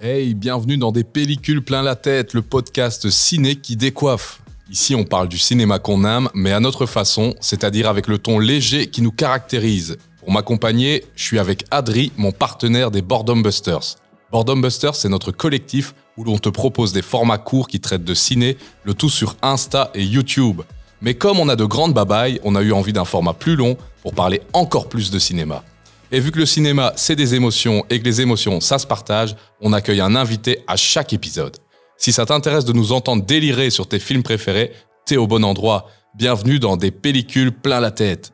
Hey, bienvenue dans des pellicules plein la tête, le podcast ciné qui décoiffe. Ici, on parle du cinéma qu'on aime, mais à notre façon, c'est-à-dire avec le ton léger qui nous caractérise. Pour m'accompagner, je suis avec Adri, mon partenaire des Boredom Busters. Boredom Busters, c'est notre collectif où l'on te propose des formats courts qui traitent de ciné, le tout sur Insta et YouTube. Mais comme on a de grandes babayes, on a eu envie d'un format plus long pour parler encore plus de cinéma. Et vu que le cinéma, c'est des émotions et que les émotions, ça se partage, on accueille un invité à chaque épisode. Si ça t'intéresse de nous entendre délirer sur tes films préférés, t'es au bon endroit. Bienvenue dans des pellicules plein la tête.